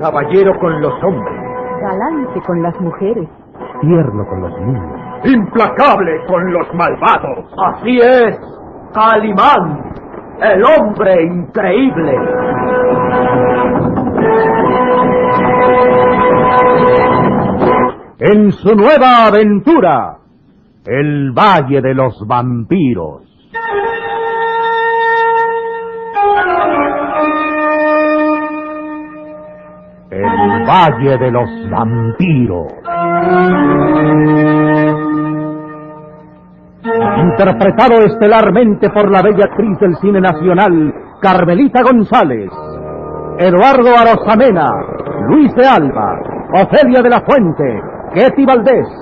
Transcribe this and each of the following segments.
Caballero con los hombres. Galante con las mujeres. Tierno con los niños. Implacable con los malvados. Así es, Calimán, el hombre increíble. En su nueva aventura, el Valle de los Vampiros. El Valle de los Vampiros. Interpretado estelarmente por la bella actriz del cine nacional, Carmelita González, Eduardo Arosamena, Luis de Alba, Ofelia de la Fuente, Ketty Valdés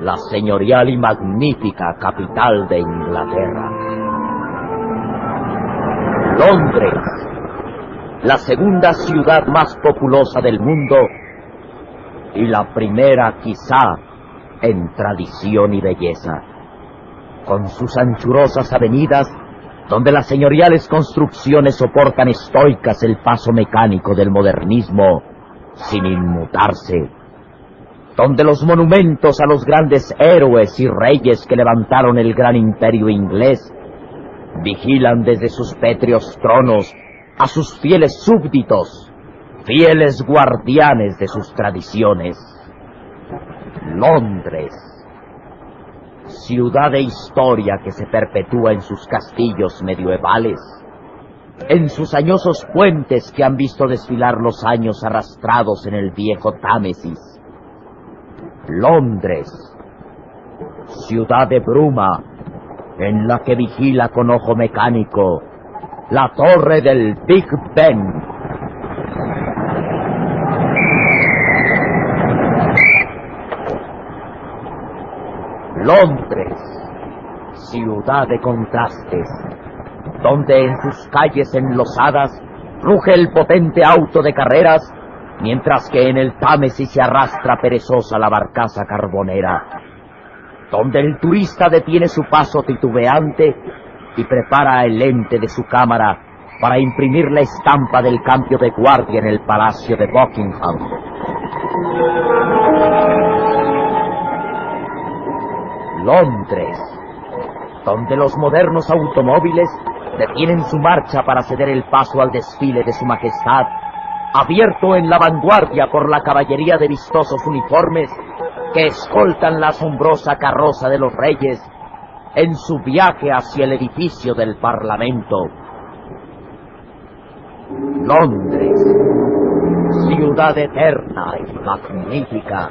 La señorial y magnífica capital de Inglaterra. Londres, la segunda ciudad más populosa del mundo y la primera quizá en tradición y belleza, con sus anchurosas avenidas donde las señoriales construcciones soportan estoicas el paso mecánico del modernismo sin inmutarse, donde los monumentos a los grandes héroes y reyes que levantaron el gran imperio inglés vigilan desde sus pétreos tronos a sus fieles súbditos, fieles guardianes de sus tradiciones. Londres, ciudad de historia que se perpetúa en sus castillos medievales, en sus añosos puentes que han visto desfilar los años arrastrados en el viejo Támesis. Londres, ciudad de bruma, en la que vigila con ojo mecánico la torre del Big Ben. Londres, ciudad de contrastes, donde en sus calles enlosadas ruge el potente auto de carreras, mientras que en el Támesis se arrastra perezosa la barcaza carbonera, donde el turista detiene su paso titubeante y prepara el lente de su cámara para imprimir la estampa del cambio de guardia en el Palacio de Buckingham. Londres, donde los modernos automóviles detienen su marcha para ceder el paso al desfile de su majestad, abierto en la vanguardia por la caballería de vistosos uniformes que escoltan la asombrosa carroza de los reyes en su viaje hacia el edificio del Parlamento. Londres, ciudad eterna y magnífica.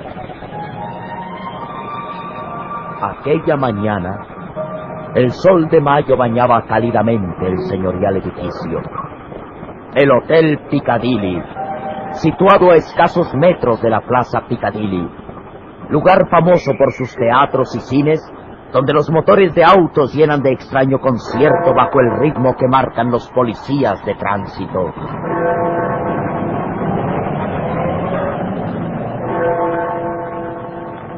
Aquella mañana, el sol de mayo bañaba cálidamente el señorial edificio. El Hotel Piccadilly, situado a escasos metros de la Plaza Piccadilly, lugar famoso por sus teatros y cines, donde los motores de autos llenan de extraño concierto bajo el ritmo que marcan los policías de tránsito.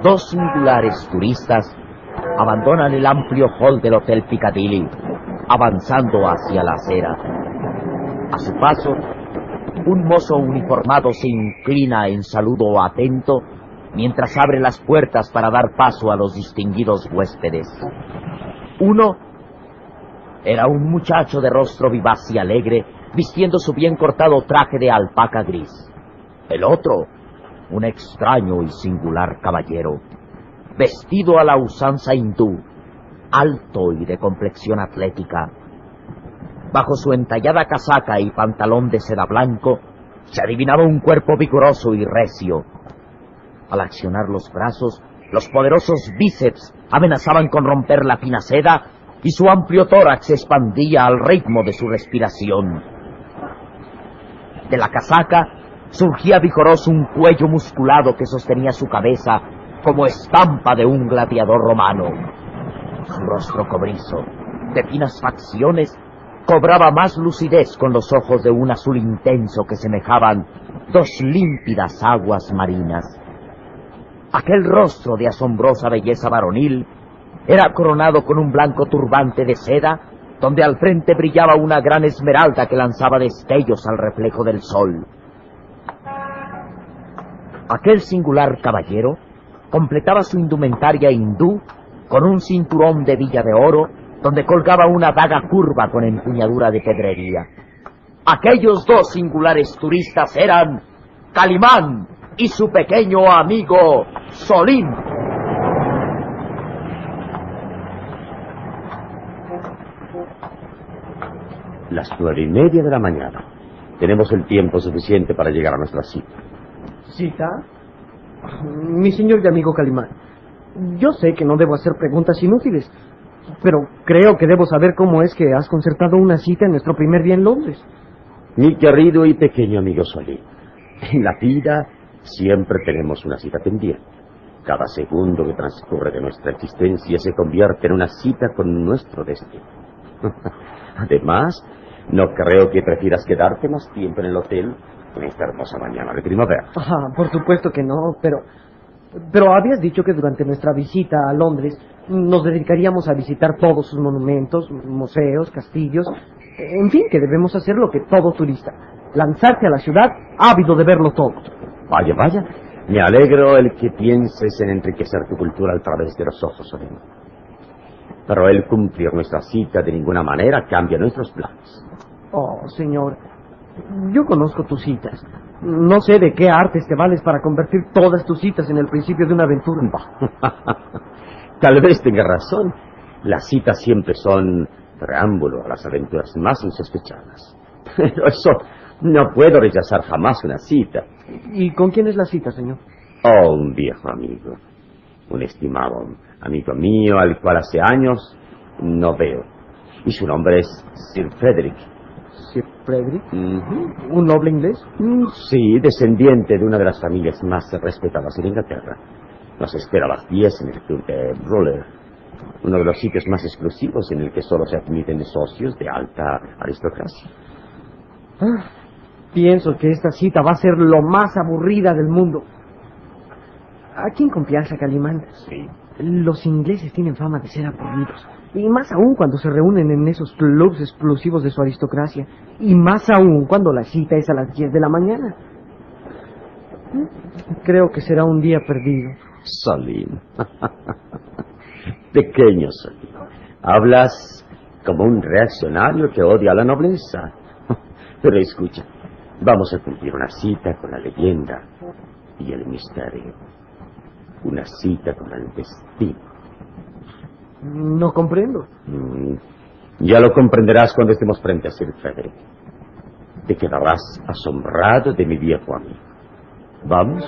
Dos singulares turistas abandonan el amplio hall del Hotel Piccadilly, avanzando hacia la acera. A su paso, un mozo uniformado se inclina en saludo atento mientras abre las puertas para dar paso a los distinguidos huéspedes. Uno era un muchacho de rostro vivaz y alegre, vistiendo su bien cortado traje de alpaca gris. El otro, un extraño y singular caballero, vestido a la usanza hindú, alto y de complexión atlética. Bajo su entallada casaca y pantalón de seda blanco, se adivinaba un cuerpo vigoroso y recio. Al accionar los brazos, los poderosos bíceps amenazaban con romper la fina seda y su amplio tórax se expandía al ritmo de su respiración. De la casaca surgía vigoroso un cuello musculado que sostenía su cabeza como estampa de un gladiador romano. Su rostro cobrizo, de finas facciones, cobraba más lucidez con los ojos de un azul intenso que semejaban dos límpidas aguas marinas. Aquel rostro de asombrosa belleza varonil era coronado con un blanco turbante de seda, donde al frente brillaba una gran esmeralda que lanzaba destellos al reflejo del sol. Aquel singular caballero completaba su indumentaria hindú con un cinturón de villa de oro, donde colgaba una daga curva con empuñadura de pedrería. Aquellos dos singulares turistas eran Calimán y su pequeño amigo Solín. Las nueve y media de la mañana. Tenemos el tiempo suficiente para llegar a nuestra cita. ¿Cita? Mi señor y amigo Calimán, yo sé que no debo hacer preguntas inútiles, pero creo que debo saber cómo es que has concertado una cita en nuestro primer día en Londres. Mi querido y pequeño amigo Solín, en la vida siempre tenemos una cita pendiente. Cada segundo que transcurre de nuestra existencia se convierte en una cita con nuestro destino. Además, no creo que prefieras quedarte más tiempo en el hotel en esta hermosa mañana de primavera. Ajá, por supuesto que no, pero... Pero habías dicho que durante nuestra visita a Londres nos dedicaríamos a visitar todos sus monumentos, museos, castillos, en fin, que debemos hacer lo que todo turista, lanzarse a la ciudad ávido de verlo todo. Vaya, vaya. Me alegro el que pienses en enriquecer tu cultura a través de los ojos, Solín. Pero el cumplir nuestra cita de ninguna manera cambia nuestros planes. Oh, señor, yo conozco tus citas. No sé de qué artes te vales para convertir todas tus citas en el principio de una aventura. Tal vez tenga razón. Las citas siempre son preámbulo a las aventuras más insospechadas. Pero eso no puedo rechazar jamás una cita. ¿Y con quién es la cita, señor? Oh, un viejo amigo. Un estimado amigo mío al cual hace años no veo. Y su nombre es Sir Frederick. Sir Frederick. ¿Un noble inglés? Mm, Sí, descendiente de una de las familias más respetadas en Inglaterra. Nos espera a las 10 en el club de Roller, uno de los sitios más exclusivos en el que solo se admiten socios de alta aristocracia. Ah, pienso que esta cita va a ser lo más aburrida del mundo. ¿A quién confianza, Calimán? Sí. Los ingleses tienen fama de ser aburridos. Y más aún cuando se reúnen en esos clubs exclusivos de su aristocracia. Y más aún cuando la cita es a las 10 de la mañana. Creo que será un día perdido. Solín. Pequeño Solín. Hablas como un reaccionario que odia a la nobleza. Pero escucha, vamos a cumplir una cita con la leyenda y el misterio. Una cita con el destino. No comprendo. Mm, Ya lo comprenderás cuando estemos frente a Sir Frederick. Te quedarás asombrado de mi viejo amigo. ¿Vamos?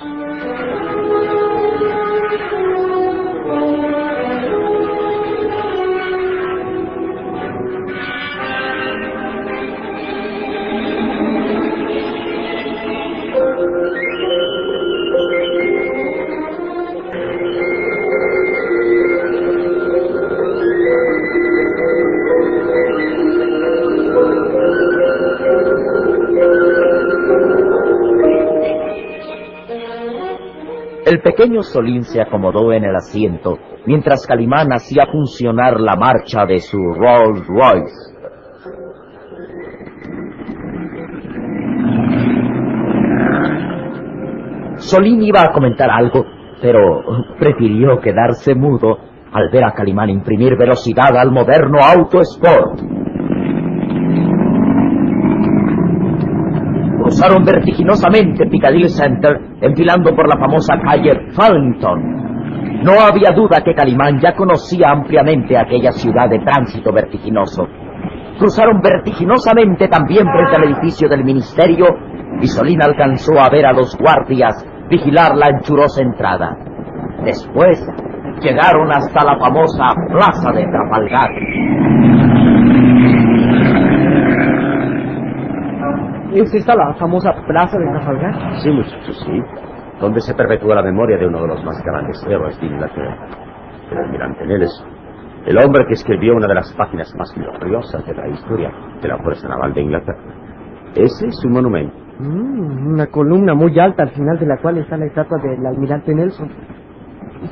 Pequeño Solín se acomodó en el asiento mientras Calimán hacía funcionar la marcha de su Rolls Royce. Solín iba a comentar algo, pero prefirió quedarse mudo al ver a Calimán imprimir velocidad al moderno Auto Sport. Cruzaron vertiginosamente Piccadilly Center, enfilando por la famosa calle Farrington. No había duda que Calimán ya conocía ampliamente aquella ciudad de tránsito vertiginoso. Cruzaron vertiginosamente también frente al edificio del ministerio y Solín alcanzó a ver a los guardias vigilar la anchurosa entrada. Después llegaron hasta la famosa Plaza de Trafalgar. ¿Es esta la famosa Plaza de Trafalgar? Sí, muchachos, sí. Donde se perpetúa la memoria de uno de los más grandes héroes de Inglaterra, el almirante Nelson. El hombre que escribió una de las páginas más gloriosas de la historia de la Fuerza Naval de Inglaterra. Ese es su monumento. Mm, una columna muy alta al final de la cual está la estatua del almirante Nelson.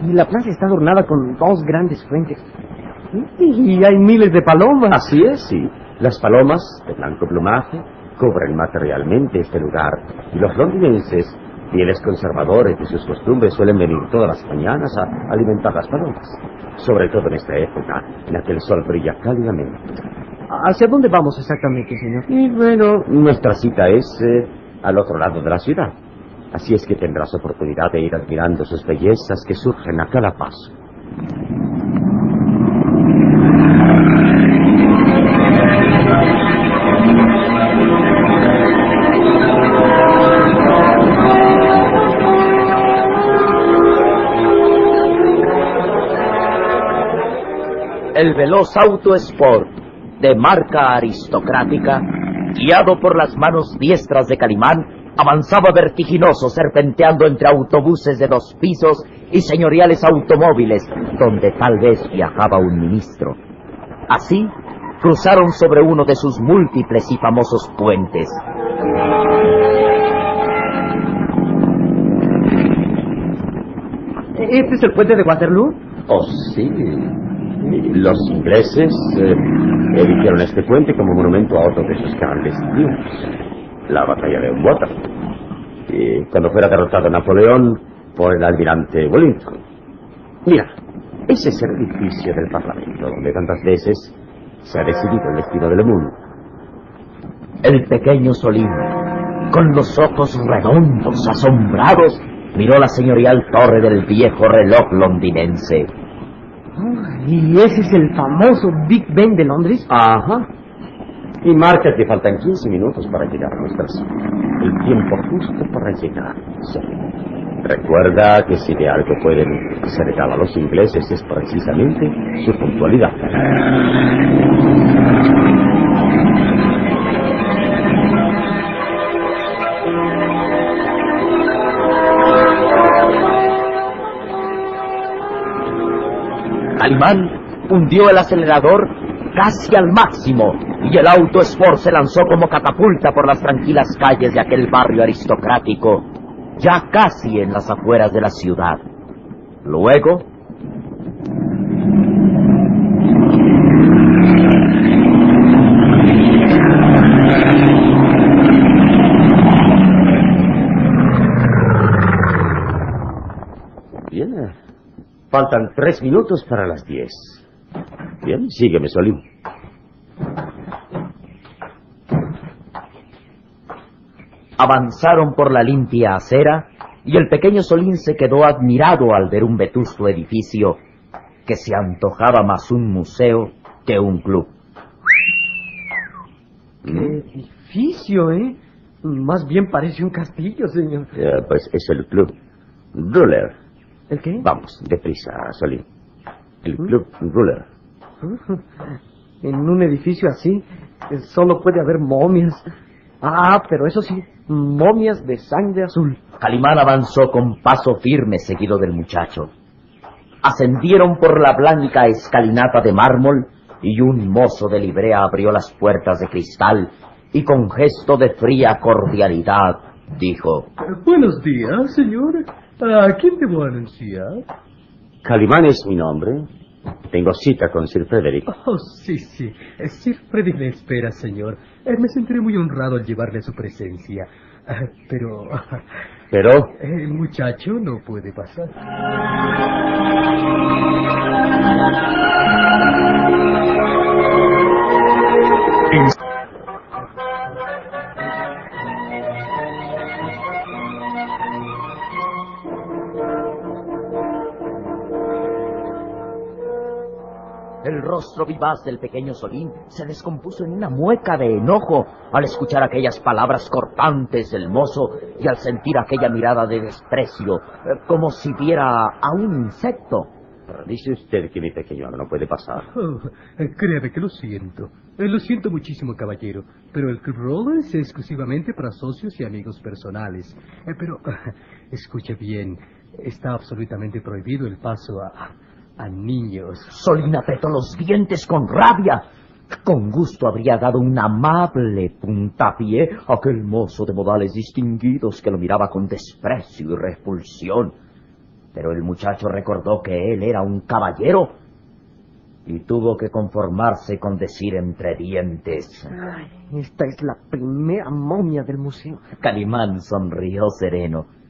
Y la plaza está adornada con dos grandes fuentes. Y hay miles de palomas. Así es, sí. Las palomas, de blanco plumaje, cubren materialmente este lugar. Y los londinenses, fieles conservadores de sus costumbres, suelen venir todas las mañanas a alimentar las palomas. Sobre todo en esta época, en la que el sol brilla cálidamente. ¿Hacia dónde vamos exactamente, señor? Y bueno, nuestra cita es eh, al otro lado de la ciudad. Así es que tendrás oportunidad de ir admirando sus bellezas que surgen a cada paso. El veloz auto Sport de marca aristocrática, guiado por las manos diestras de Calimán, avanzaba vertiginoso serpenteando entre autobuses de dos pisos y señoriales automóviles donde tal vez viajaba un ministro. Así, cruzaron sobre uno de sus múltiples y famosos puentes. ¿Este es el puente de Waterloo? Oh, sí. Los ingleses eh, este puente como monumento a otro de sus grandes triunfos, la batalla de Waterloo. Y cuando fuera derrotado Napoleón por el almirante Wellington. Mira, ese es el edificio del Parlamento, donde tantas veces se ha decidido el destino del mundo. El pequeño Solín, con los ojos redondos, asombrados, miró la señorial torre del viejo reloj londinense. ¿Y ese es el famoso Big Ben de Londres? Ajá. Y marca que faltan 15 minutos para llegar a nuestra cita. El tiempo justo para llegar. Sí. Recuerda que si de algo pueden ser a los ingleses es precisamente su puntualidad. Calimán hundió el acelerador casi al máximo y el auto Sport se lanzó como catapulta por las tranquilas calles de aquel barrio aristocrático, ya casi en las afueras de la ciudad. Luego, Faltan tres minutos para las diez. Bien, sígueme, Solín. avanzaron por la limpia acera y el pequeño Solín se quedó admirado al ver un vetusto edificio que se antojaba más un museo que un club. ¡Qué edificio, eh! Más bien parece un castillo, señor. Eh, pues es el club Ruler. ¿El qué? Vamos, deprisa, Solín. El club Ruler. En un edificio así eh, solo puede haber momias. Ah, pero eso sí, momias de sangre azul. Calimán avanzó con paso firme seguido del muchacho. Ascendieron por la blanca escalinata de mármol y un mozo de librea abrió las puertas de cristal y con gesto de fría cordialidad dijo, Buenos días, señor. ¿A quién debo anunciar? Calimán es mi nombre. Tengo cita con Sir Frederick. Oh, sí, sí. Sir Frederick le espera, señor. Eh, me sentiré muy honrado al llevarle su presencia. Ah, Pero Pero, el muchacho no puede pasar. Rostro vivaz del pequeño Solín se descompuso en una mueca de enojo al escuchar aquellas palabras cortantes del mozo y al sentir aquella mirada de desprecio, eh, como si viera a un insecto. Pero dice usted que mi pequeño no puede pasar. Oh, créame que lo siento. Eh, lo siento muchísimo, caballero. Pero el Club Roller es exclusivamente para socios y amigos personales. Eh, pero, escuche bien, está absolutamente prohibido el paso a, a niños. Solín apretó los dientes con rabia. Con gusto habría dado un amable puntapié a aquel mozo de modales distinguidos que lo miraba con desprecio y repulsión. Pero el muchacho recordó que él era un caballero y tuvo que conformarse con decir entre dientes. Ay, esta es la primera momia del museo. Calimán sonrió sereno.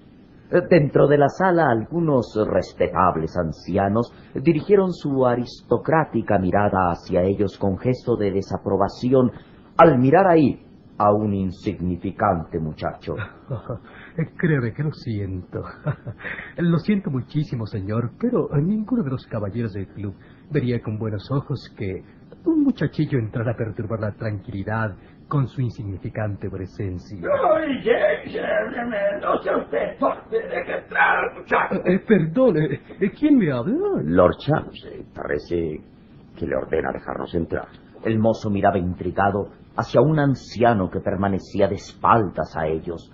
Dentro de la sala algunos respetables ancianos dirigieron su aristocrática mirada hacia ellos con gesto de desaprobación al mirar ahí a un insignificante muchacho. Créeme que lo siento. Lo siento muchísimo, señor, pero ninguno de los caballeros del club vería con buenos ojos que un muchachillo entrara a perturbar la tranquilidad con su insignificante presencia. Eh, No sea usted torpe, deje entrar al muchacho. Eh, perdone, eh, ¿quién me habla? Lord Chams, eh, parece que le ordena dejarnos entrar. El mozo miraba intrigado hacia un anciano que permanecía de espaldas a ellos,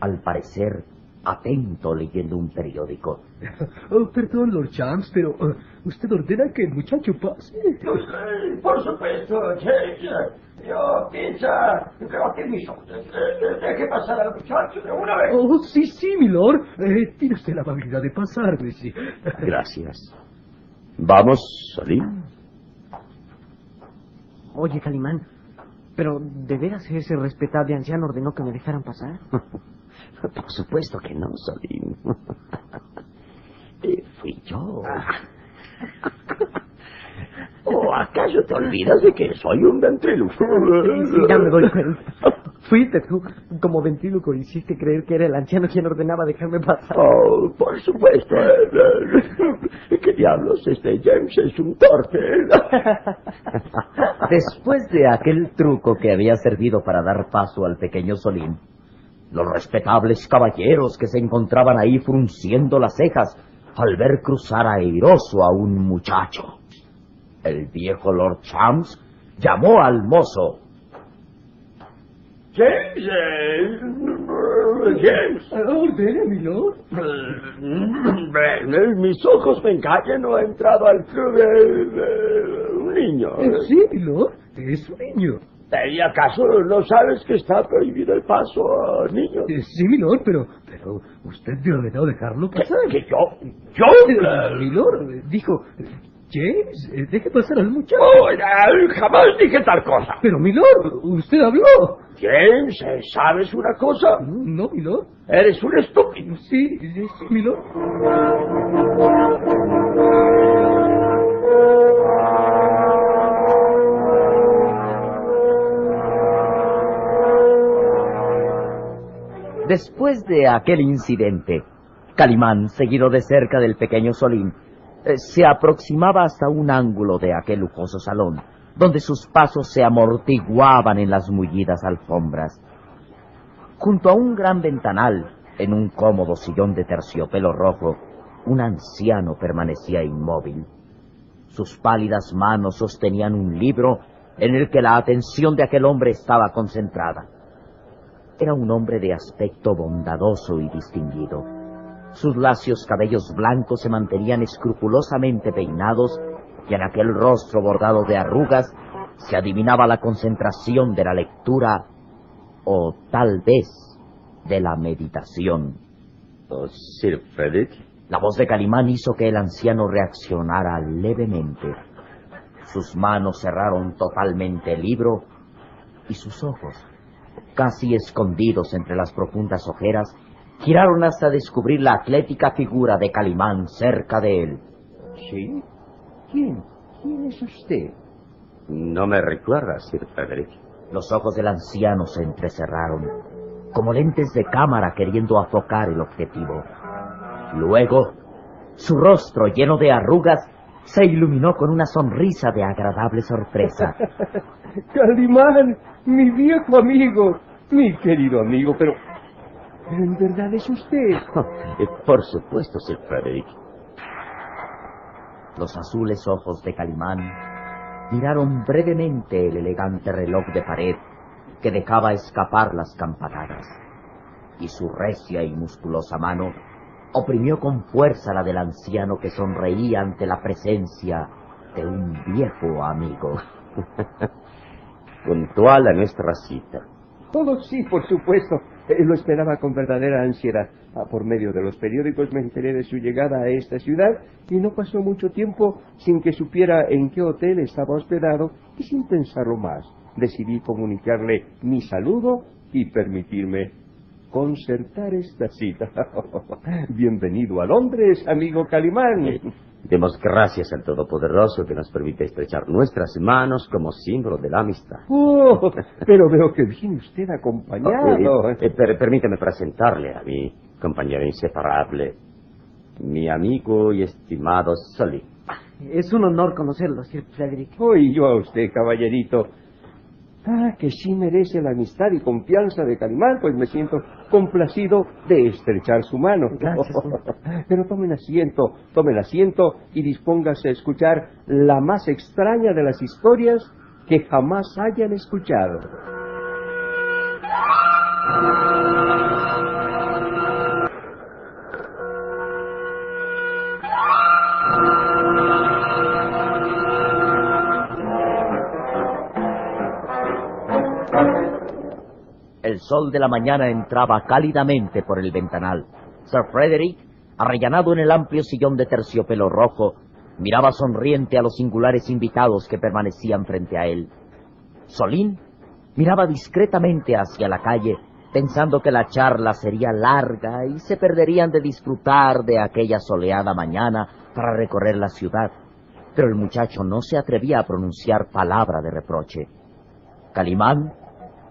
al parecer atento leyendo un periódico. Oh, perdón, Lord Champs, pero eh, usted ordena que el muchacho pase. Eh, Por supuesto, James. Yo piensa, creo que mis ojos. Deje pasar al muchacho de una vez. Oh, sí, sí, milord. Eh, tiene usted la amabilidad de pasarme, sí. Gracias. Vamos, Solín. Oye, Calimán, pero ¿de veras ese respetable anciano ordenó que me dejaran pasar? Por supuesto que no, Solín. Eh, Fui yo. ¿O acaso te olvidas de que soy un ventríloco? Sí, sí, ya me doy cuenta. Fuiste tú, como ventríloco, hiciste creer que era el anciano quien ordenaba dejarme pasar. Oh, por supuesto. ¿Qué diablos? Este James es un torpe. Después de aquel truco que había servido para dar paso al pequeño Solín, los respetables caballeros que se encontraban ahí frunciendo las cejas al ver cruzar airoso a un muchacho. El viejo Lord Champs llamó al mozo. James, eh, James. Ordene, milord. Eh, Mis ojos me engañan, no ha entrado al club un niño. Sí, milord. Es un niño. ¿Y acaso no sabes que está prohibido el paso a niños? Eh, Sí, milord, pero, pero usted me ordenó dejarlo pasar. ¿Que yo? ¿Yo? Eh, Milord, dijo, James, eh, deje pasar al muchacho. Oh, jamás dije tal cosa. Pero, milord, usted habló. James, eh, ¿sabes una cosa? No, milord. Eres un estúpido. Sí, sí, sí, milord. Después de aquel incidente, Calimán, seguido de cerca del pequeño Solín, eh, se aproximaba hasta un ángulo de aquel lujoso salón, donde sus pasos se amortiguaban en las mullidas alfombras. Junto a un gran ventanal, en un cómodo sillón de terciopelo rojo, un anciano permanecía inmóvil. Sus pálidas manos sostenían un libro en el que la atención de aquel hombre estaba concentrada. Era un hombre de aspecto bondadoso y distinguido. Sus lacios cabellos blancos se mantenían escrupulosamente peinados y en aquel rostro bordado de arrugas se adivinaba la concentración de la lectura o tal vez de la meditación. Oh, Sir Frederick, La voz de Calimán hizo que el anciano reaccionara levemente. Sus manos cerraron totalmente el libro y sus ojos, casi escondidos entre las profundas ojeras, giraron hasta descubrir la atlética figura de Calimán cerca de él. ¿sí? ¿Quién? ¿Quién es usted? No me recuerda, Sir Frederick. Los ojos del anciano se entrecerraron, como lentes de cámara queriendo afocar el objetivo. Luego, su rostro lleno de arrugas se iluminó con una sonrisa de agradable sorpresa. Calimán, mi viejo amigo, mi querido amigo, pero... en verdad es usted. Eh, Por supuesto, Sir Frederick. Los azules ojos de Calimán miraron brevemente el elegante reloj de pared que dejaba escapar las campanadas, y su recia y musculosa mano oprimió con fuerza la del anciano que sonreía ante la presencia de un viejo amigo. Puntual a nuestra cita. Oh, sí, por supuesto. Lo esperaba con verdadera ansiedad. Ah, por medio de los periódicos me enteré de su llegada a esta ciudad y no pasó mucho tiempo sin que supiera en qué hotel estaba hospedado y sin pensarlo más decidí comunicarle mi saludo y permitirme concertar esta cita. Bienvenido a Londres, amigo Calimán. Demos gracias al Todopoderoso que nos permite estrechar nuestras manos como símbolo de la amistad. Oh, pero veo que viene usted acompañado. Eh, eh, per- permítame presentarle a mi compañero inseparable, mi amigo y estimado Solí. Es un honor conocerlo, Sir Frederick. Oh, y yo a usted, caballerito. Ah, que sí merece la amistad y confianza de Calimán, pues me siento complacido de estrechar su mano. Gracias. Pero tomen asiento, tomen asiento y dispóngase a escuchar la más extraña de las historias que jamás hayan escuchado. El sol de la mañana entraba cálidamente por el ventanal. Sir Frederick, arrellanado en el amplio sillón de terciopelo rojo, miraba sonriente a los singulares invitados que permanecían frente a él. Solín miraba discretamente hacia la calle, pensando que la charla sería larga y se perderían de disfrutar de aquella soleada mañana para recorrer la ciudad. Pero el muchacho no se atrevía a pronunciar palabra de reproche. Calimán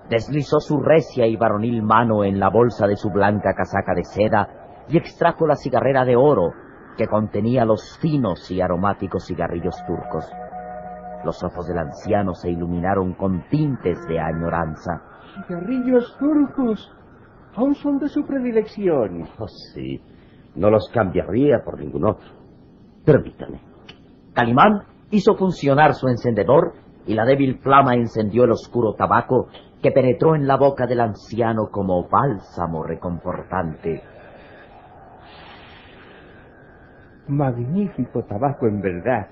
deslizó su recia y varonil mano en la bolsa de su blanca casaca de seda y extrajo la cigarrera de oro que contenía los finos y aromáticos cigarrillos turcos. Los ojos del anciano se iluminaron con tintes de añoranza. Cigarrillos turcos. Aún son de su predilección. Oh, sí, no los cambiaría por ningún otro. Permítame. Calimán hizo funcionar su encendedor y la débil flama encendió el oscuro tabaco que penetró en la boca del anciano como bálsamo reconfortante. Magnífico tabaco en verdad.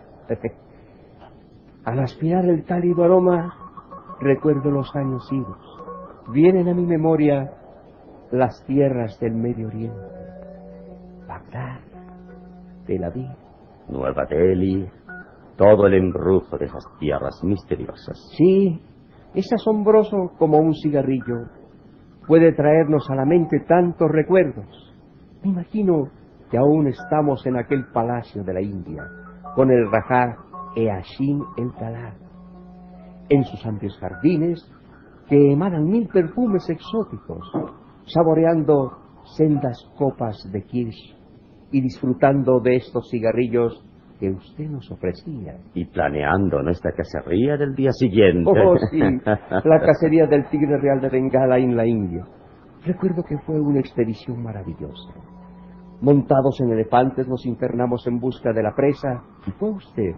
Al aspirar el cálido aroma, recuerdo los años idos. Vienen a mi memoria las tierras del Medio Oriente. Bagdad, Tel Aviv. Nueva Delhi, todo el embrujo de esas tierras misteriosas. Sí, es asombroso como un cigarrillo. Puede traernos a la mente tantos recuerdos. Me imagino que aún estamos en aquel palacio de la India, con el Rajá Eashim el Talar, en sus amplios jardines que emanan mil perfumes exóticos, saboreando sendas copas de kirsch y disfrutando de estos cigarrillos que usted nos ofrecía. Y planeando nuestra cacería del día siguiente. Oh, sí, la cacería del tigre real de Bengala en la India. Recuerdo que fue una expedición maravillosa. Montados en elefantes nos internamos en busca de la presa y fue usted,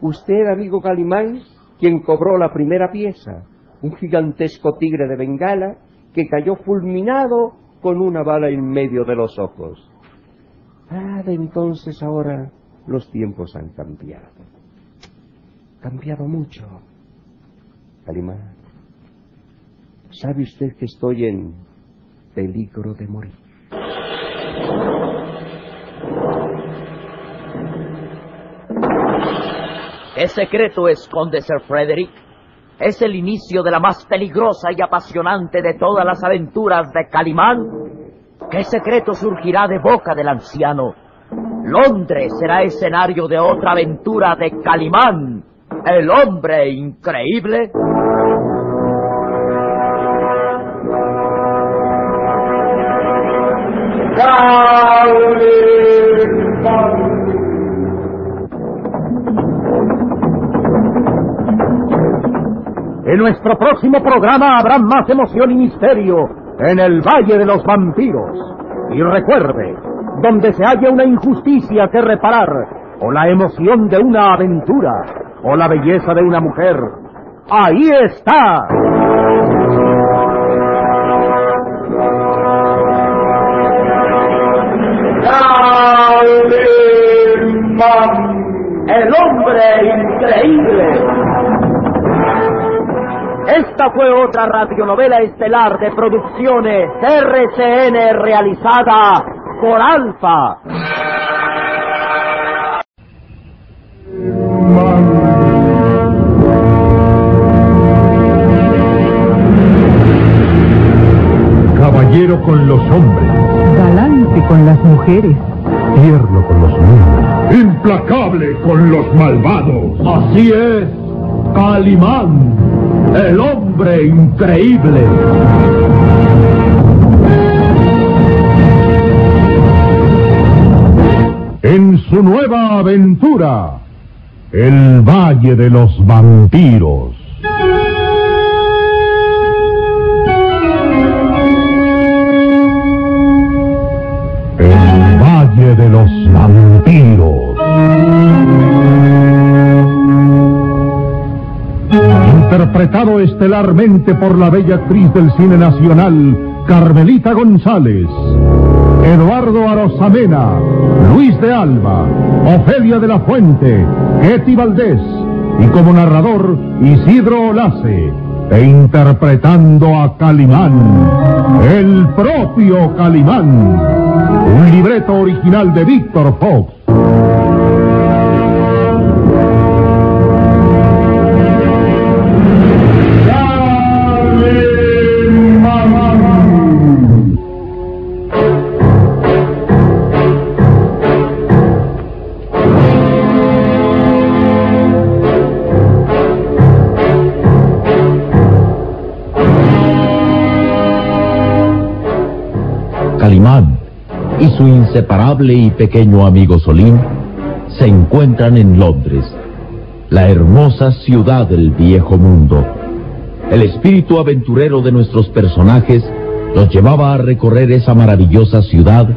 usted, amigo Calimán, quien cobró la primera pieza, un gigantesco tigre de Bengala que cayó fulminado con una bala en medio de los ojos. Ah, de entonces ahora los tiempos han cambiado. Cambiado mucho. Calimán, ¿sabe usted que estoy en peligro de morir? ¿Qué secreto esconde Sir Frederick? Es el inicio de la más peligrosa y apasionante de todas las aventuras de Calimán. ¿Qué secreto surgirá de boca del anciano? Londres será escenario de otra aventura de Calimán, el hombre increíble. En nuestro próximo programa habrá más emoción y misterio en el Valle de los Vampiros. Y recuerde, donde se haya una injusticia que reparar, o la emoción de una aventura, o la belleza de una mujer, ahí está. El hombre increíble. Esta fue otra radionovela estelar de producciones RCN realizada por Alfa. Caballero con los hombres, Galante con las mujeres. tierno con los niños, implacable con los malvados. Así es, Calimán, el hombre increíble. En su nueva aventura, el Valle de los Vampiros. El Valle de los Vampiros. Interpretado estelarmente por la bella actriz del cine nacional, Carmelita González. Eduardo Arosamena, Luis de Alba, Ofelia de la Fuente, Ketty Valdés y como narrador Isidro Olace, e interpretando a Calimán, el propio Calimán, un libreto original de Víctor Fox. Inseparable y pequeño amigo Solín se encuentran en Londres, la hermosa ciudad del viejo mundo. El espíritu aventurero de nuestros personajes los llevaba a recorrer esa maravillosa ciudad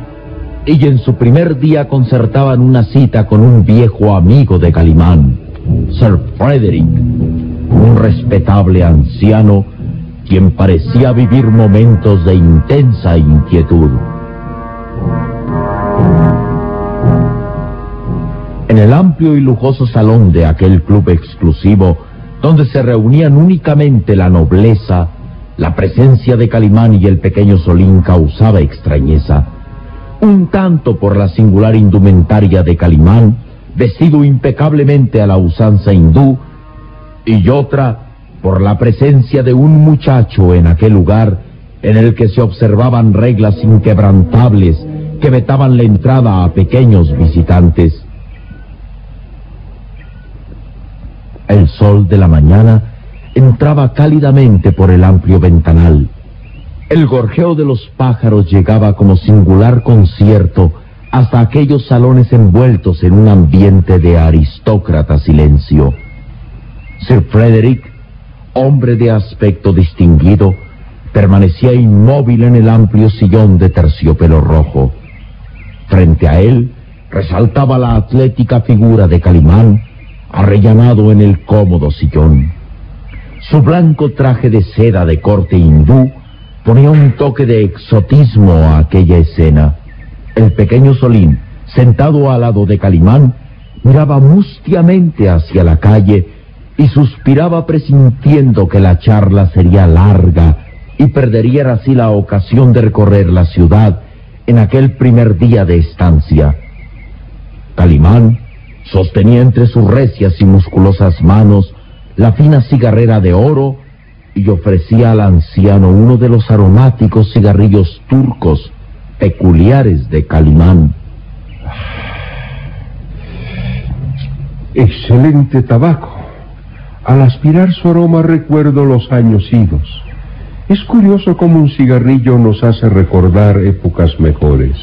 y en su primer día concertaban una cita con un viejo amigo de Calimán, Sir Frederick, un respetable anciano quien parecía vivir momentos de intensa inquietud. En el amplio y lujoso salón de aquel club exclusivo, donde se reunían únicamente la nobleza, la presencia de Calimán y el pequeño Solín causaba extrañeza. Un tanto por la singular indumentaria de Calimán, vestido impecablemente a la usanza hindú, y otra por la presencia de un muchacho en aquel lugar en el que se observaban reglas inquebrantables que vetaban la entrada a pequeños visitantes. El sol de la mañana entraba cálidamente por el amplio ventanal. El gorjeo de los pájaros llegaba como singular concierto hasta aquellos salones envueltos en un ambiente de aristócrata silencio. Sir Frederick, hombre de aspecto distinguido, permanecía inmóvil en el amplio sillón de terciopelo rojo. Frente a él resaltaba la atlética figura de Calimán, arrellanado en el cómodo sillón. Su blanco traje de seda de corte hindú ponía un toque de exotismo a aquella escena. El pequeño Solín, sentado al lado de Calimán, miraba mustiamente hacia la calle y suspiraba presintiendo que la charla sería larga y perdería así la ocasión de recorrer la ciudad en aquel primer día de estancia. Calimán sostenía entre sus recias y musculosas manos la fina cigarrera de oro y ofrecía al anciano uno de los aromáticos cigarrillos turcos peculiares de Calimán. Excelente tabaco. Al aspirar su aroma recuerdo los años idos. Es curioso cómo un cigarrillo nos hace recordar épocas mejores.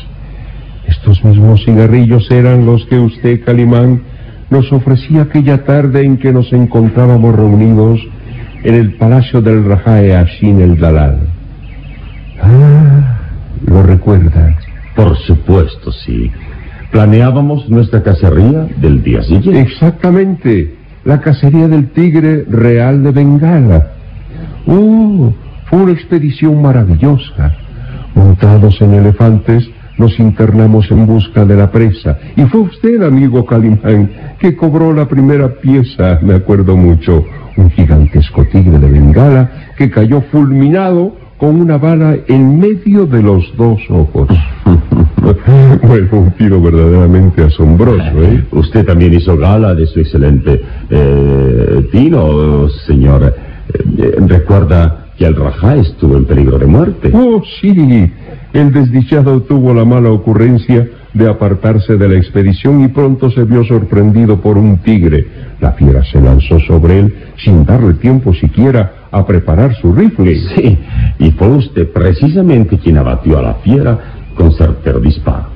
Estos mismos cigarrillos eran los que usted, Calimán, nos ofrecía aquella tarde en que nos encontrábamos reunidos en el palacio del Rajae Ashin el Dalal. Ah, ¿lo recuerda? Por supuesto, sí. Planeábamos nuestra cacería del día siguiente. Exactamente, la cacería del tigre real de Bengala. ¡Oh! Fue una expedición maravillosa. Montados en elefantes, nos internamos en busca de la presa. Y fue usted, amigo Calimán, que cobró la primera pieza, me acuerdo mucho. Un gigantesco tigre de Bengala que cayó fulminado con una bala en medio de los dos ojos. bueno, un tiro verdaderamente asombroso, ¿eh? Usted también hizo gala de su excelente eh, tiro, señor. Eh, recuerda que el Rajá estuvo en peligro de muerte. Oh, sí. El desdichado tuvo la mala ocurrencia de apartarse de la expedición y pronto se vio sorprendido por un tigre. La fiera se lanzó sobre él sin darle tiempo siquiera a preparar su rifle. Sí, y fue usted precisamente quien abatió a la fiera con certero disparo.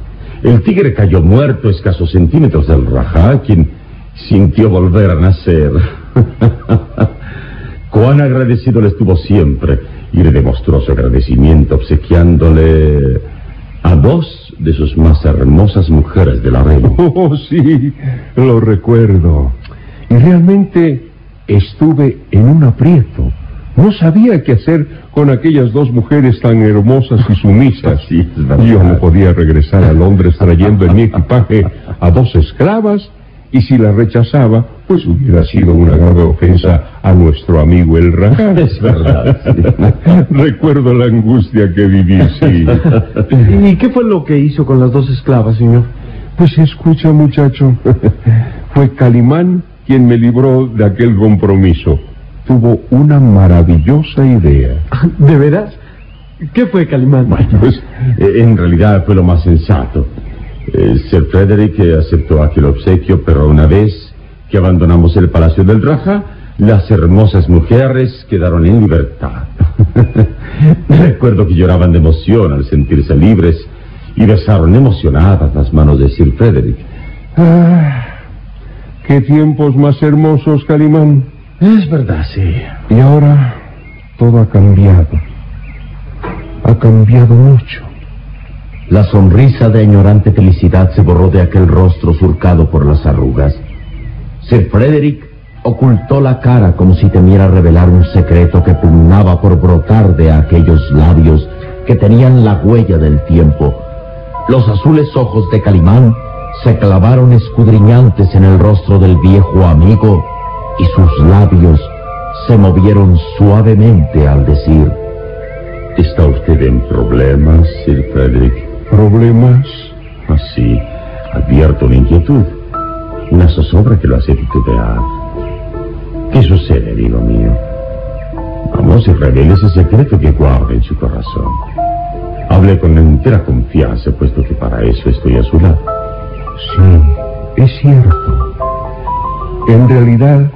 El tigre cayó muerto a escasos centímetros del Rajá, quien sintió volver a nacer. Cuán agradecido le estuvo siempre y le demostró su agradecimiento obsequiándole a dos de sus más hermosas mujeres de la reina. Oh, sí, lo recuerdo. Y realmente estuve en un aprieto. No sabía qué hacer con aquellas dos mujeres tan hermosas y sumisas. Sí. Yo no podía regresar a Londres trayendo en mi equipaje a dos esclavas y si la rechazaba, pues hubiera sido una grave ofensa a nuestro amigo el Rajá. Es verdad, Recuerdo la angustia que viví, sí. ¿Y qué fue lo que hizo con las dos esclavas, señor? Pues escucha, muchacho. Fue Calimán quien me libró de aquel compromiso. Tuvo una maravillosa idea. ¿De veras? ¿Qué fue, Calimán? Pues eh, en realidad fue lo más sensato. Eh, Sir Frederick eh, aceptó aquel obsequio, pero una vez que abandonamos el palacio del Raja, las hermosas mujeres quedaron en libertad. Recuerdo que lloraban de emoción al sentirse libres y besaron emocionadas las manos de Sir Frederick. Ah, qué tiempos más hermosos, Calimán. Es verdad, sí. Y ahora todo ha cambiado. Ha cambiado mucho. La sonrisa de añorante felicidad se borró de aquel rostro surcado por las arrugas. Sir Frederick ocultó la cara como si temiera revelar un secreto que pugnaba por brotar de aquellos labios que tenían la huella del tiempo. Los azules ojos de Calimán se clavaron escudriñantes en el rostro del viejo amigo y sus labios se movieron suavemente al decir, ¿Está usted en problemas, Sir Frederick? ¿Problemas? Así, advierto una inquietud, una zozobra que lo hace titubear. ¿Qué sucede, amigo mío? Vamos y revele ese secreto que guarda en su corazón. Hable con entera confianza, puesto que para eso estoy a su lado. Sí, es cierto. En realidad,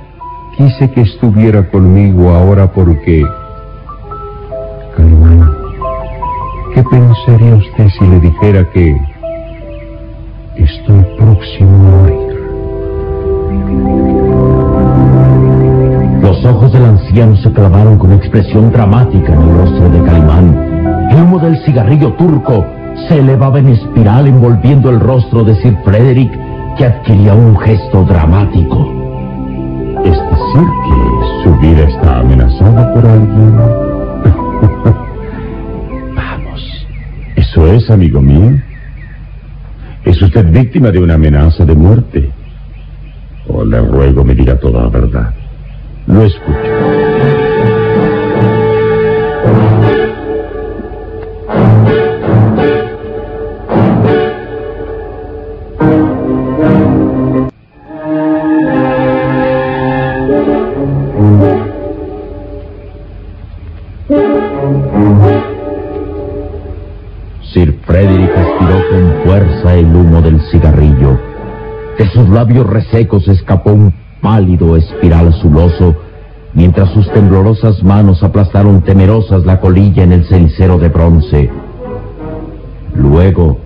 quise que estuviera conmigo ahora porque... Calimán, ¿qué pensaría usted si le dijera que estoy próximo a morir? Los ojos del anciano se clavaron con expresión dramática en el rostro de Calimán. El humo del cigarrillo turco se elevaba en espiral envolviendo el rostro de Sir Frederick, que adquiría un gesto dramático. Es decir, que su vida está amenazada por alguien. Eso es, amigo mío. ¿Es usted víctima de una amenaza de muerte? O le ruego me diga toda la verdad. Lo escucho. Del cigarrillo. De sus labios resecos escapó un pálido espiral azuloso, mientras sus temblorosas manos aplastaron temerosas la colilla en el cenicero de bronce. Luego,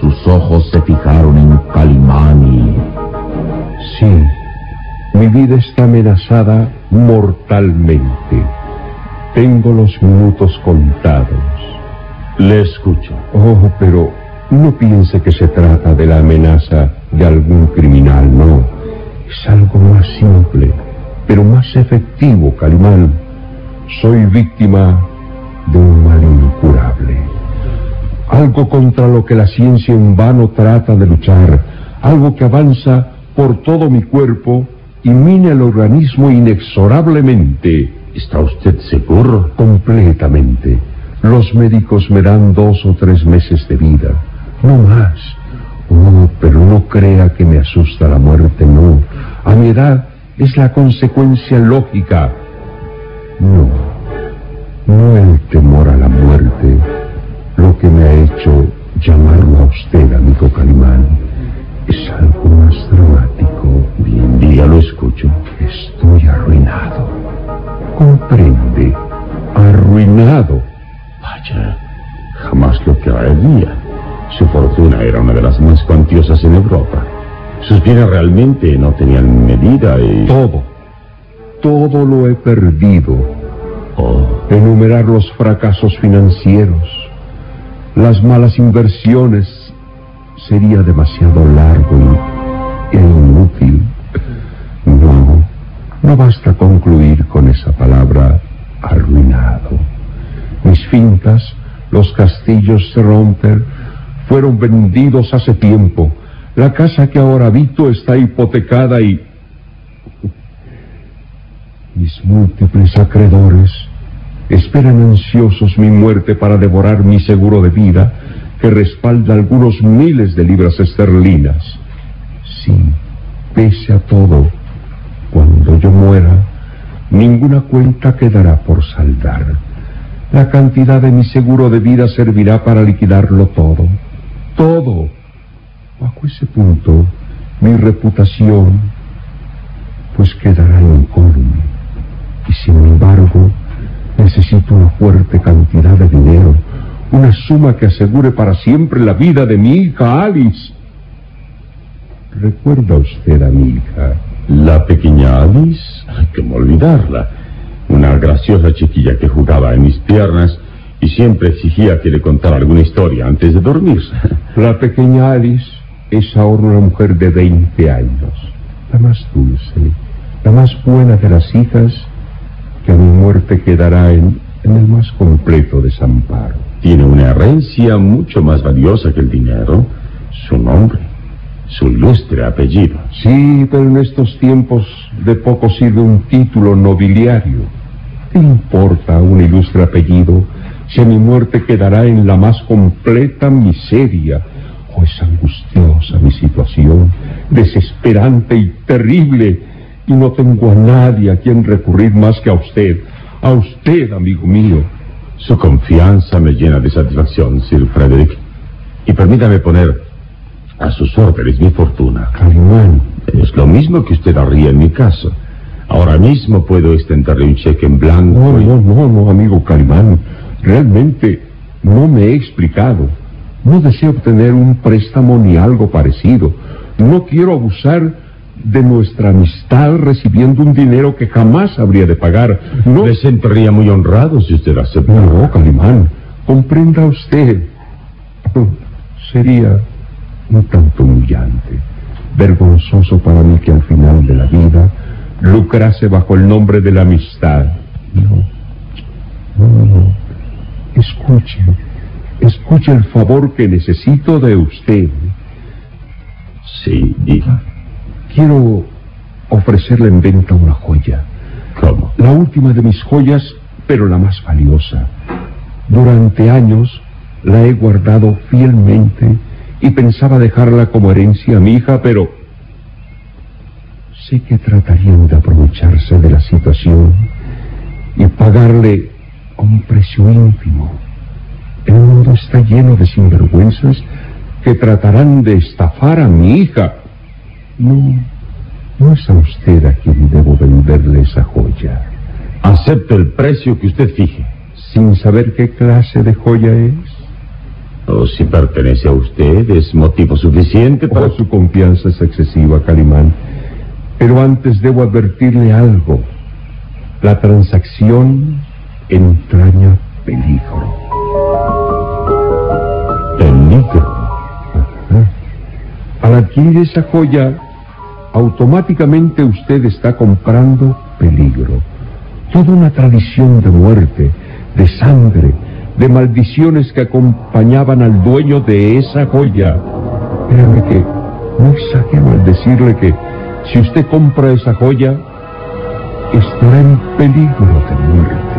sus ojos se fijaron en Calimán y... Sí, Mi vida está amenazada mortalmente. Tengo los minutos contados. Le escucho. Oh, pero no piense que se trata de la amenaza de algún criminal, no. Es algo más simple, pero más efectivo, Calimán. Soy víctima de un mal incurable. Algo contra lo que la ciencia en vano trata de luchar. Algo que avanza por todo mi cuerpo y mina el organismo inexorablemente. ¿Está usted seguro? Completamente. Los médicos me dan dos o tres meses de vida, no más. Oh, pero no crea que me asusta la muerte, no. A mi edad es la consecuencia lógica. No, no el temor a la muerte, lo que me ha hecho llamarlo a usted, amigo Calimán. Es algo más dramático. Bien, día lo escucho. Estoy arruinado. Comprende, arruinado. Vaya, jamás lo creería. Su fortuna era una de las más cuantiosas en Europa. Sus bienes realmente no tenían medida y... Todo, todo lo he perdido. Oh, Enumerar los fracasos financieros, las malas inversiones, sería demasiado largo y, e inútil. No, no basta concluir con esa palabra arruinado. Mis fincas, los castillos Romper, fueron vendidos hace tiempo. La casa que ahora habito está hipotecada y... Mis múltiples acreedores esperan ansiosos mi muerte para devorar mi seguro de vida que respalda algunos miles de libras esterlinas. Sí, pese a todo, cuando yo muera, ninguna cuenta quedará por saldar. La cantidad de mi seguro de vida servirá para liquidarlo todo. Todo. Bajo ese punto, mi reputación, pues quedará incólume. Y sin embargo, necesito una fuerte cantidad de dinero, una suma que asegure para siempre la vida de mi hija Alice. ¿Recuerda usted a mi hija? la pequeña Alice, hay que olvidarla. Una graciosa chiquilla que jugaba en mis piernas y siempre exigía que le contara alguna historia antes de dormirse. La pequeña Alice es ahora una mujer de 20 años, la más dulce, la más buena de las hijas, que a mi muerte quedará en, en el más completo desamparo. Tiene una herencia mucho más valiosa que el dinero, su nombre, su ilustre apellido. Sí, pero en estos tiempos de poco sirve un título nobiliario. ¿Qué importa un ilustre apellido si a mi muerte quedará en la más completa miseria? Oh, es angustiosa mi situación, desesperante y terrible, y no tengo a nadie a quien recurrir más que a usted, a usted, amigo mío. Su confianza me llena de satisfacción, Sir Frederick. Y permítame poner a sus órdenes mi fortuna. Calimán, Es lo mismo que usted haría en mi caso. Ahora mismo puedo extenderle un cheque en blanco. no, y- no, no, no, amigo Calimán, realmente no me he explicado. No deseo obtener un préstamo ni algo parecido. No quiero abusar de nuestra amistad recibiendo un dinero que jamás habría de pagar. No, Me sentiría muy honrado si usted aceptara. no, Calimán, comprenda usted. Sería un tanto humillante, vergonzoso para mí que al final de la vida lucrase bajo el nombre de la amistad. No, no, no. Escuche, escuche el favor que necesito de usted. Sí, diga. Quiero ofrecerle en venta una joya. ¿Cómo? La última de mis joyas, pero la más valiosa. Durante años la he guardado fielmente y pensaba dejarla como herencia a mi hija, pero sé que tratarían de aprovecharse de la situación y pagarle a un precio ínfimo. El mundo está lleno de sinvergüenzas que tratarán de estafar a mi hija. No, no es a usted a quien debo venderle esa joya. Acepto el precio que usted fije. sin saber qué clase de joya es. O si pertenece a usted, es motivo suficiente para... Oh, su confianza es excesiva, Calimán. Pero antes debo advertirle algo. La transacción entraña peligro. Peligro. Al adquirir esa joya, automáticamente usted está comprando peligro. Toda una tradición de muerte, de sangre, de maldiciones que acompañaban al dueño de esa joya. Créame que no exagero al decirle que si usted compra esa joya, estará en peligro de muerte.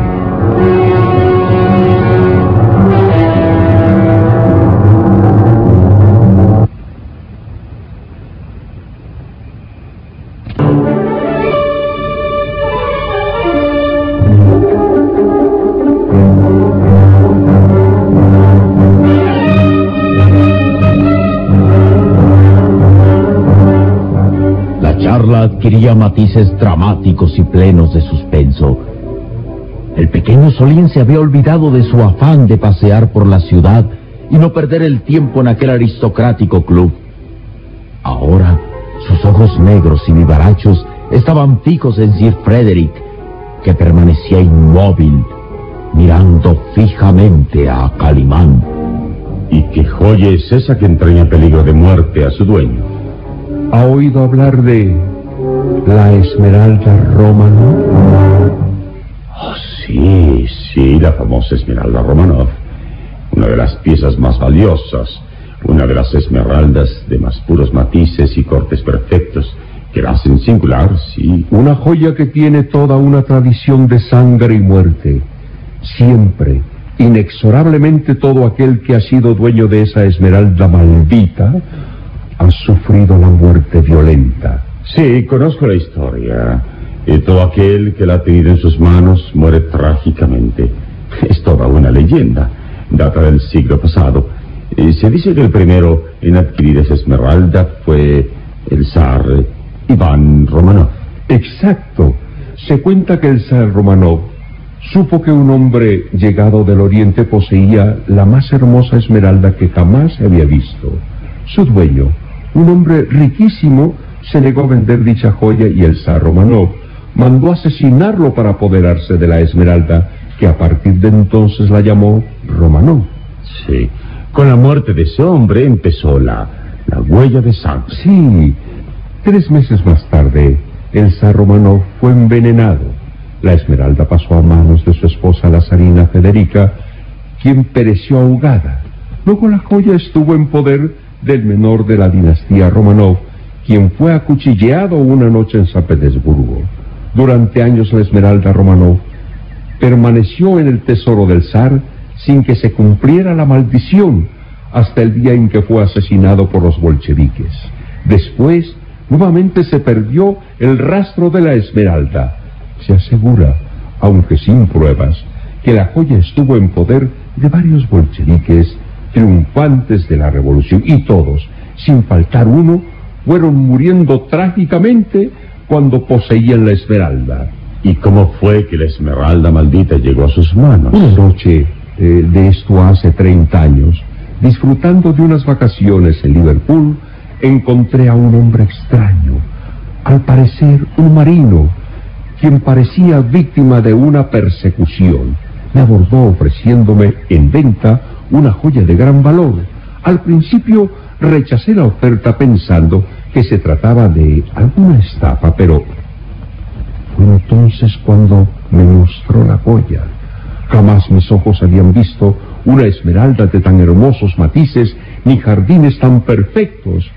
Charla adquiría matices dramáticos y plenos de suspenso. El pequeño Solín se había olvidado de su afán de pasear por la ciudad y no perder el tiempo en aquel aristocrático club. Ahora, sus ojos negros y vivarachos estaban fijos en Sir Frederick, que permanecía inmóvil, mirando fijamente a Calimán. ¿Y qué joya es esa que entraña peligro de muerte a su dueño? ¿Ha oído hablar de la Esmeralda Romano? Oh, sí, sí, la famosa Esmeralda Romanov. Una de las piezas más valiosas, una de las esmeraldas de más puros matices y cortes perfectos, que la hacen singular, sí. Una joya que tiene toda una tradición de sangre y muerte. Siempre, inexorablemente todo aquel que ha sido dueño de esa esmeralda maldita ha sufrido la muerte violenta. Sí, conozco la historia. Y todo aquel que la ha tenido en sus manos muere trágicamente. Es toda una leyenda. Data del siglo pasado. Y se dice que el primero en adquirir esa esmeralda fue el zar Iván Romanov. Exacto. Se cuenta que el zar Romanov supo que un hombre llegado del oriente poseía la más hermosa esmeralda que jamás había visto. Su dueño, un hombre riquísimo, se negó a vender dicha joya y el zar Romanov mandó asesinarlo para apoderarse de la esmeralda, que a partir de entonces la llamó Romanov. Sí. Con la muerte de ese hombre empezó la, la huella de sangre. Sí. Tres meses más tarde, el zar Romanov fue envenenado. La esmeralda pasó a manos de su esposa la zarina Federica, quien pereció ahogada. Luego la joya estuvo en poder del menor de la dinastía Romanov, quien fue acuchilleado una noche en San Petersburgo. Durante años la esmeralda Romanov permaneció en el tesoro del zar sin que se cumpliera la maldición hasta el día en que fue asesinado por los bolcheviques. Después, nuevamente se perdió el rastro de la esmeralda. Se asegura, aunque sin pruebas, que la joya estuvo en poder de varios bolcheviques triunfantes de la revolución y todos, sin faltar uno, fueron muriendo trágicamente cuando poseían la esmeralda. ¿Y cómo fue que la esmeralda maldita llegó a sus manos? Una noche eh, de esto hace 30 años, disfrutando de unas vacaciones en Liverpool, encontré a un hombre extraño, al parecer un marino, quien parecía víctima de una persecución. Me abordó ofreciéndome en venta una joya de gran valor. Al principio rechacé la oferta pensando que se trataba de alguna estafa, pero fue entonces cuando me mostró la joya. Jamás mis ojos habían visto una esmeralda de tan hermosos matices ni jardines tan perfectos.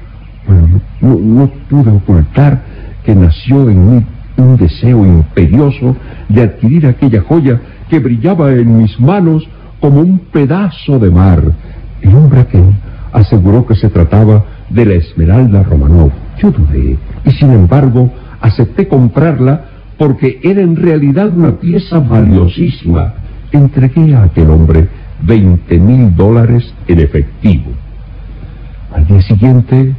No, no pude ocultar que nació en mí un deseo imperioso de adquirir aquella joya que brillaba en mis manos como un pedazo de mar. El hombre aquel aseguró que se trataba de la Esmeralda Romanov. Yo dudé y sin embargo acepté comprarla porque era en realidad una pieza valiosísima. Entregué a aquel hombre 20 mil dólares en efectivo. Al día siguiente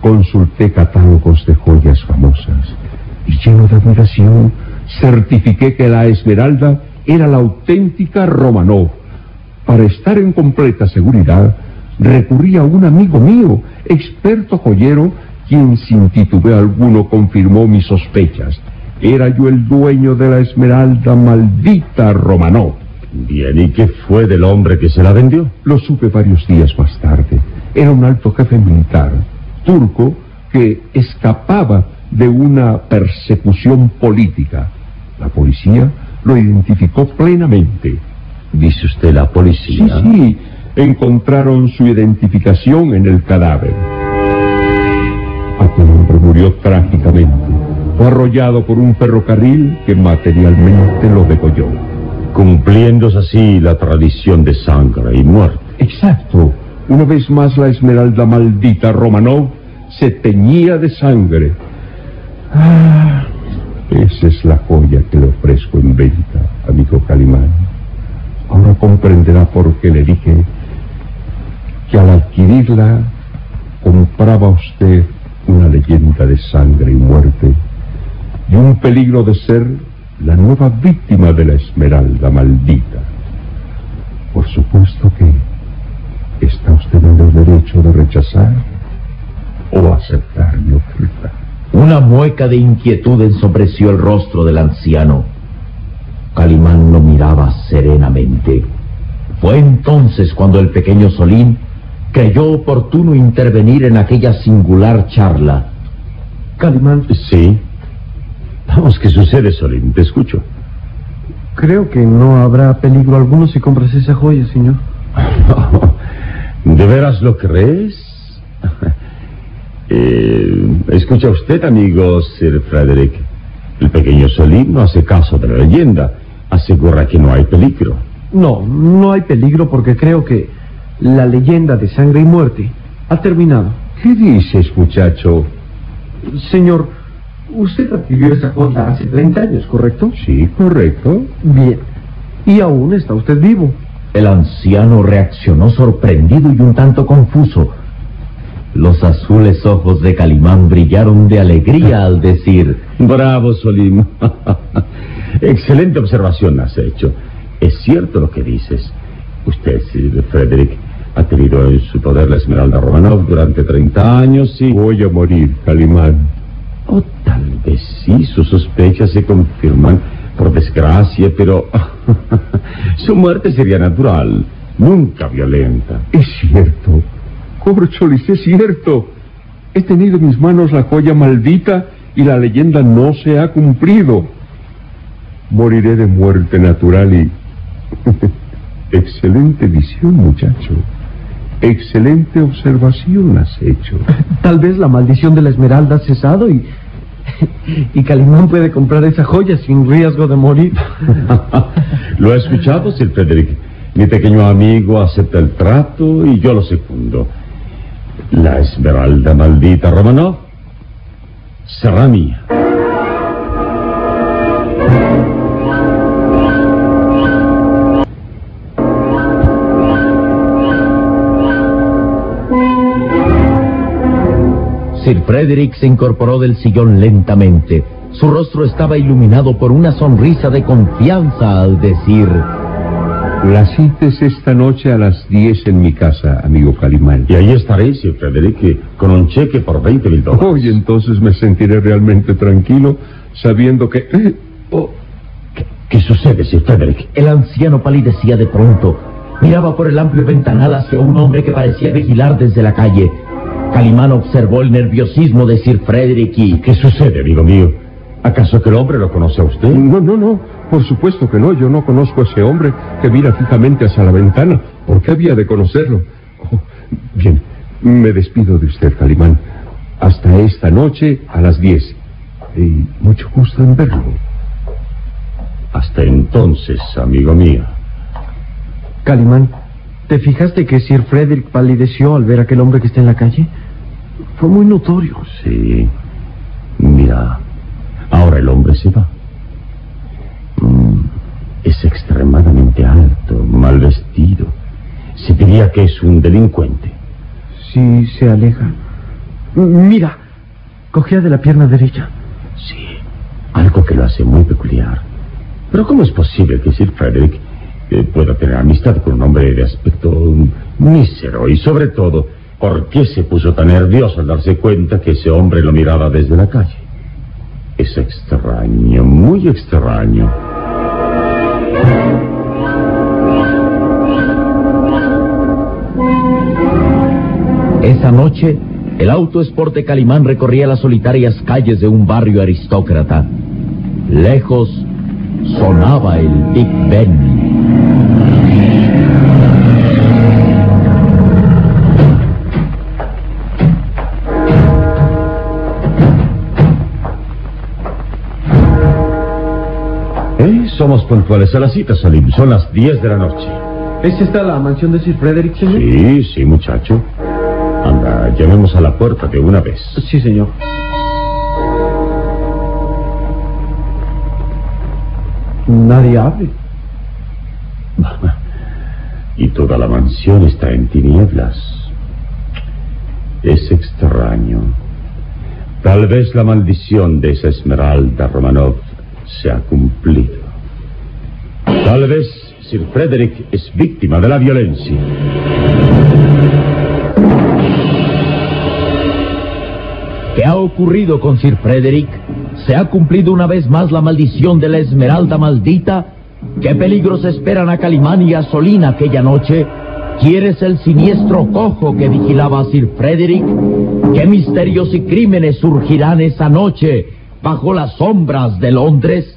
consulté catálogos de joyas famosas y lleno de admiración certifiqué que la Esmeralda era la auténtica Romanov. Para estar en completa seguridad, recurrí a un amigo mío, experto joyero, quien sin titubeo alguno confirmó mis sospechas. Era yo el dueño de la esmeralda maldita Romanov. Bien, ¿y qué fue del hombre que se la vendió? Lo supe varios días más tarde. Era un alto jefe militar, turco, que escapaba de una persecución política. La policía lo identificó plenamente. Dice usted la policía. Sí, sí. Encontraron su identificación en el cadáver. Aquel hombre murió trágicamente. Fue arrollado por un ferrocarril que materialmente lo degolló. Cumpliéndose así la tradición de sangre y muerte. Exacto. Una vez más la esmeralda maldita Romanov se teñía de sangre. Ah, esa es la joya que le ofrezco en venta, amigo Calimán. Ahora comprenderá por qué le dije que al adquirirla compraba usted una leyenda de sangre y muerte y un peligro de ser la nueva víctima de la esmeralda maldita. Por supuesto que está usted en el derecho de rechazar o aceptar mi oferta. Una mueca de inquietud ensombreció el rostro del anciano. Calimán lo miraba serenamente. Fue entonces cuando el pequeño Solín creyó oportuno intervenir en aquella singular charla. Calimán. Sí. Vamos, ¿qué sucede, Solín? Te escucho. Creo que no habrá peligro alguno si compras esa joya, señor. ¿De veras lo crees? Eh, escucha usted, amigo Sir Frederick. El pequeño Solín no hace caso de la leyenda. Asegura que no hay peligro. No, no hay peligro porque creo que la leyenda de sangre y muerte ha terminado. ¿Qué dices, muchacho? Señor, usted adquirió esa joya hace 30 años, ¿correcto? Sí, correcto. Bien. Y aún está usted vivo. El anciano reaccionó sorprendido y un tanto confuso. Los azules ojos de Calimán brillaron de alegría al decir... Bravo, Solín. Excelente observación has hecho. Es cierto lo que dices. Usted, Sir Frederick, ha tenido en su poder la Esmeralda Romanov durante 30 años y... Voy a morir, Calimán. O tal vez sí, sus sospechas se confirman por desgracia, pero su muerte sería natural, nunca violenta. Es cierto. Corcholis, es cierto. He tenido en mis manos la joya maldita y la leyenda no se ha cumplido. Moriré de muerte natural y... Excelente visión, muchacho. Excelente observación has hecho. Tal vez la maldición de la esmeralda ha cesado y... Y Calimán puede comprar esa joya sin riesgo de morir. Lo he escuchado, Sir Frederick. Mi pequeño amigo acepta el trato y yo lo secundo. La esmeralda maldita Romanov será mía. Sir Frederick se incorporó del sillón lentamente. Su rostro estaba iluminado por una sonrisa de confianza al decir... La cita es esta noche a las 10 en mi casa, amigo Calimán. Y ahí estaré, Sir Frederick, con un cheque por 20 mil dólares. Hoy entonces me sentiré realmente tranquilo sabiendo que... eh, Oh, ¿qué, qué sucede, Sir Frederick? El anciano palidecía de pronto. Miraba por el amplio ventanal hacia un hombre que parecía vigilar desde la calle. Calimán observó el nerviosismo de Sir Frederick y... ¿Qué sucede, amigo mío? ¿Acaso que el hombre lo conoce a usted? No, no, no. Por supuesto que no. Yo no conozco a ese hombre que mira fijamente hacia la ventana. ¿Por qué había de conocerlo? Oh, bien, me despido de usted, Calimán. Hasta esta noche a las 10. Y mucho gusto en verlo. Hasta entonces, amigo mío. Calimán, ¿te fijaste que Sir Frederick palideció al ver a aquel hombre que está en la calle? Fue muy notorio. Sí. Mira, ahora el hombre se va. Mm, es extremadamente alto, mal vestido. Se diría que es un delincuente. Sí, se aleja. Mira, cogía de la pierna derecha. Sí, algo que lo hace muy peculiar. Pero ¿cómo es posible que Sir Frederick pueda tener amistad con un hombre de aspecto mísero y sobre todo ¿Por qué se puso tan nervioso al darse cuenta que ese hombre lo miraba desde la calle? Es extraño, muy extraño. Esa noche, el auto Sport de Calimán recorría las solitarias calles de un barrio aristócrata. Lejos sonaba el Big Ben. Somos puntuales a la cita, Salim. Son las 10 de la noche. ¿Es esta la mansión de Sir Frederick, señor? Sí, sí, muchacho. Anda, llamemos a la puerta de una vez. Sí, señor. Nadie abre. Y toda la mansión está en tinieblas. Es extraño. Tal vez la maldición de esa Esmeralda Romanov se ha cumplido. Tal vez Sir Frederick es víctima de la violencia. ¿Qué ha ocurrido con Sir Frederick? ¿Se ha cumplido una vez más la maldición de la Esmeralda maldita? ¿Qué peligros esperan a Calimán y a Solina aquella noche? ¿Quieres el siniestro cojo que vigilaba a Sir Frederick? ¿Qué misterios y crímenes surgirán esa noche bajo las sombras de Londres?